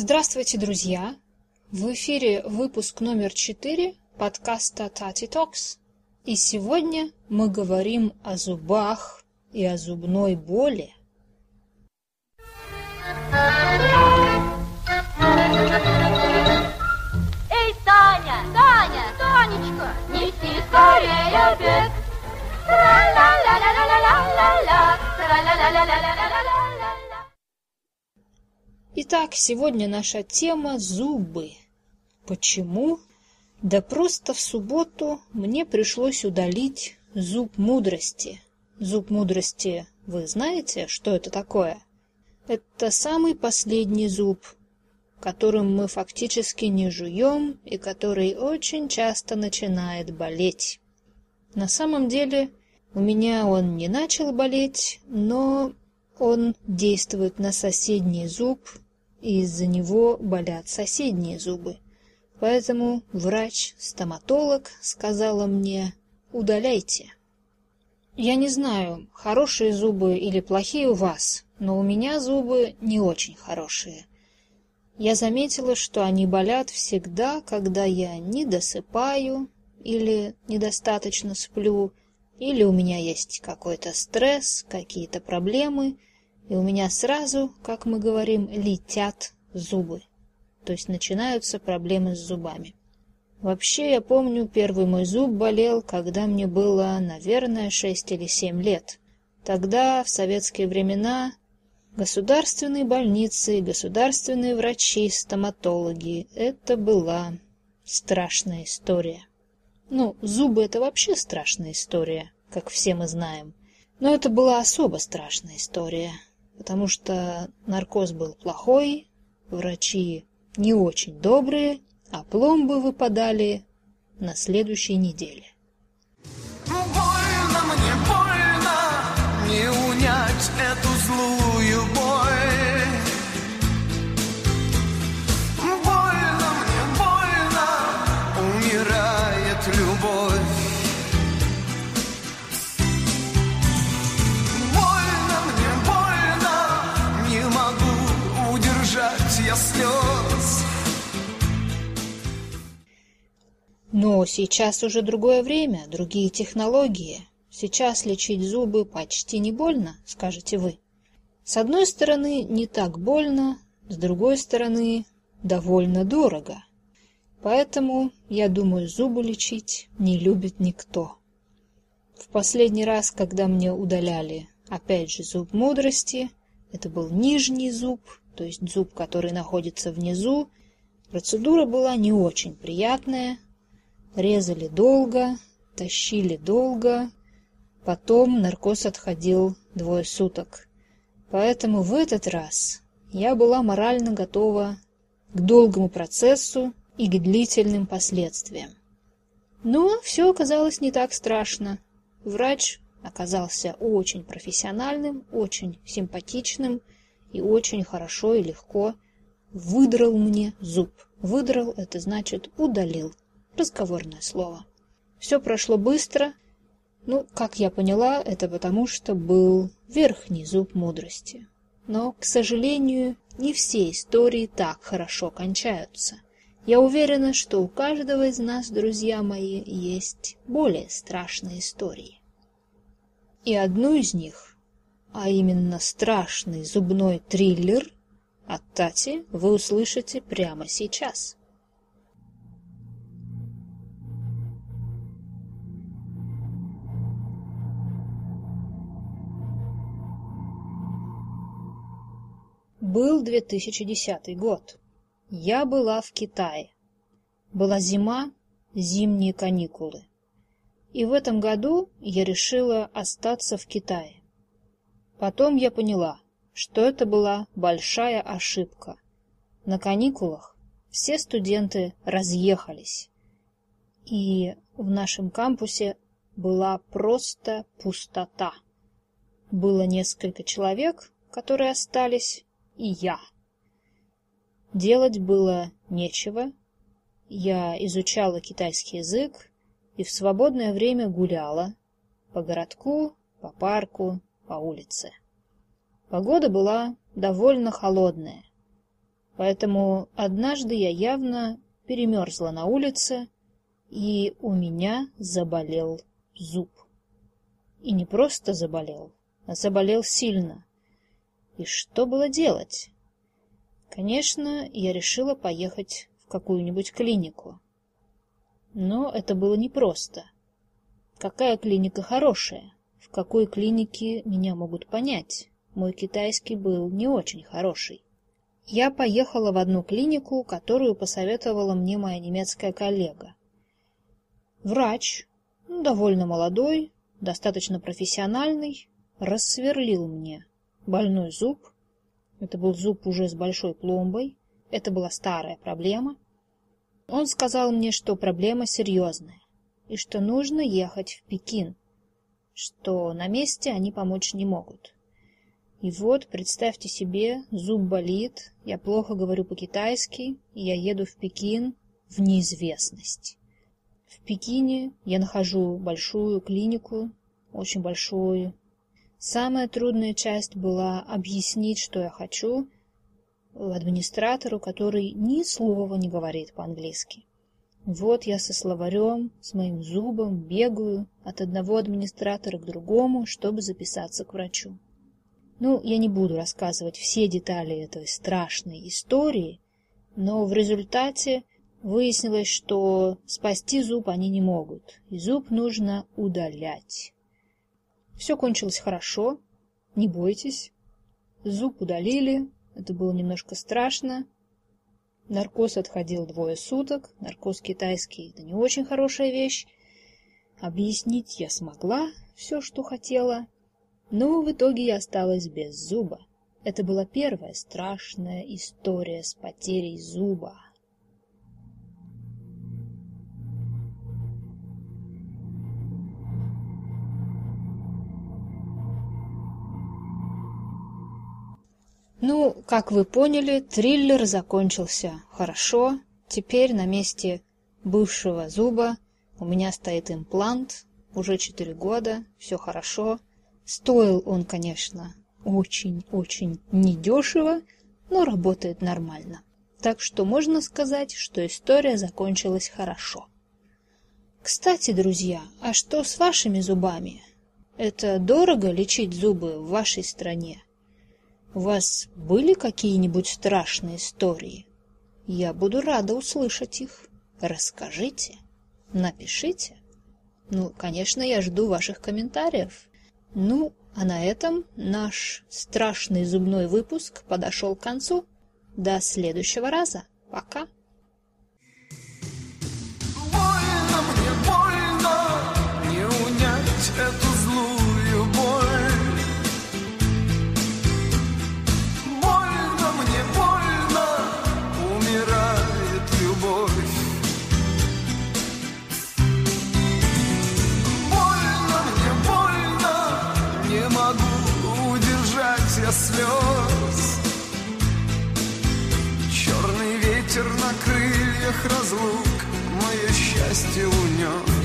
Здравствуйте, друзья! В эфире выпуск номер 4 подкаста Tati Talks, И сегодня мы говорим о зубах и о зубной боли. Эй, Таня! Таня! Танечка! Неси скорее обед! Тра-ла-ла-ла-ла-ла-ла-ла! Тра-ла-ла-ла-ла-ла-ла! Итак, сегодня наша тема – зубы. Почему? Да просто в субботу мне пришлось удалить зуб мудрости. Зуб мудрости, вы знаете, что это такое? Это самый последний зуб, которым мы фактически не жуем и который очень часто начинает болеть. На самом деле у меня он не начал болеть, но он действует на соседний зуб и из-за него болят соседние зубы. Поэтому врач-стоматолог сказала мне «удаляйте». Я не знаю, хорошие зубы или плохие у вас, но у меня зубы не очень хорошие. Я заметила, что они болят всегда, когда я не досыпаю или недостаточно сплю, или у меня есть какой-то стресс, какие-то проблемы, и у меня сразу, как мы говорим, летят зубы. То есть начинаются проблемы с зубами. Вообще, я помню, первый мой зуб болел, когда мне было, наверное, шесть или семь лет. Тогда, в советские времена, государственные больницы, государственные врачи, стоматологи — это была страшная история. Ну, зубы — это вообще страшная история, как все мы знаем. Но это была особо страшная история потому что наркоз был плохой, врачи не очень добрые, а пломбы выпадали на следующей неделе. Но сейчас уже другое время, другие технологии. Сейчас лечить зубы почти не больно, скажете вы. С одной стороны, не так больно, с другой стороны, довольно дорого. Поэтому, я думаю, зубы лечить не любит никто. В последний раз, когда мне удаляли, опять же, зуб мудрости, это был нижний зуб, то есть зуб, который находится внизу, процедура была не очень приятная, резали долго, тащили долго, потом наркоз отходил двое суток. Поэтому в этот раз я была морально готова к долгому процессу и к длительным последствиям. Но все оказалось не так страшно. Врач оказался очень профессиональным, очень симпатичным и очень хорошо и легко выдрал мне зуб. Выдрал — это значит удалил. Разговорное слово. Все прошло быстро. Ну, как я поняла, это потому, что был верхний зуб мудрости. Но, к сожалению, не все истории так хорошо кончаются. Я уверена, что у каждого из нас, друзья мои, есть более страшные истории. И одну из них, а именно страшный зубной триллер от Тати, вы услышите прямо сейчас. Был 2010 год. Я была в Китае. Была зима, зимние каникулы. И в этом году я решила остаться в Китае. Потом я поняла, что это была большая ошибка. На каникулах все студенты разъехались. И в нашем кампусе была просто пустота. Было несколько человек, которые остались, и я. Делать было нечего. Я изучала китайский язык и в свободное время гуляла по городку, по парку, по улице. Погода была довольно холодная. Поэтому однажды я явно перемерзла на улице, и у меня заболел зуб. И не просто заболел, а заболел сильно. И что было делать? Конечно, я решила поехать в какую-нибудь клинику. Но это было непросто. Какая клиника хорошая? В какой клинике меня могут понять? Мой китайский был не очень хороший. Я поехала в одну клинику, которую посоветовала мне моя немецкая коллега. Врач, довольно молодой, достаточно профессиональный, рассверлил мне больной зуб. Это был зуб уже с большой пломбой. Это была старая проблема. Он сказал мне, что проблема серьезная, и что нужно ехать в Пекин, что на месте они помочь не могут. И вот, представьте себе, зуб болит, я плохо говорю по-китайски, и я еду в Пекин в неизвестность. В Пекине я нахожу большую клинику, очень большую. Самая трудная часть была объяснить, что я хочу, администратору, который ни слова не говорит по-английски. Вот я со словарем, с моим зубом бегаю от одного администратора к другому, чтобы записаться к врачу. Ну, я не буду рассказывать все детали этой страшной истории, но в результате выяснилось, что спасти зуб они не могут, и зуб нужно удалять. Все кончилось хорошо, не бойтесь. Зуб удалили, это было немножко страшно. Наркоз отходил двое суток, наркоз китайский – это не очень хорошая вещь. Объяснить я смогла все, что хотела – но в итоге я осталась без зуба. Это была первая страшная история с потерей зуба. Ну, как вы поняли, триллер закончился хорошо. Теперь на месте бывшего зуба у меня стоит имплант. Уже четыре года, все хорошо. Стоил он, конечно, очень-очень недешево, но работает нормально. Так что можно сказать, что история закончилась хорошо. Кстати, друзья, а что с вашими зубами? Это дорого лечить зубы в вашей стране? У вас были какие-нибудь страшные истории? Я буду рада услышать их. Расскажите, напишите. Ну, конечно, я жду ваших комментариев. Ну, а на этом наш страшный зубной выпуск подошел к концу. До следующего раза. Пока. Больно мне, больно, не унять эту я слез. Черный ветер на крыльях разлук Мое счастье унес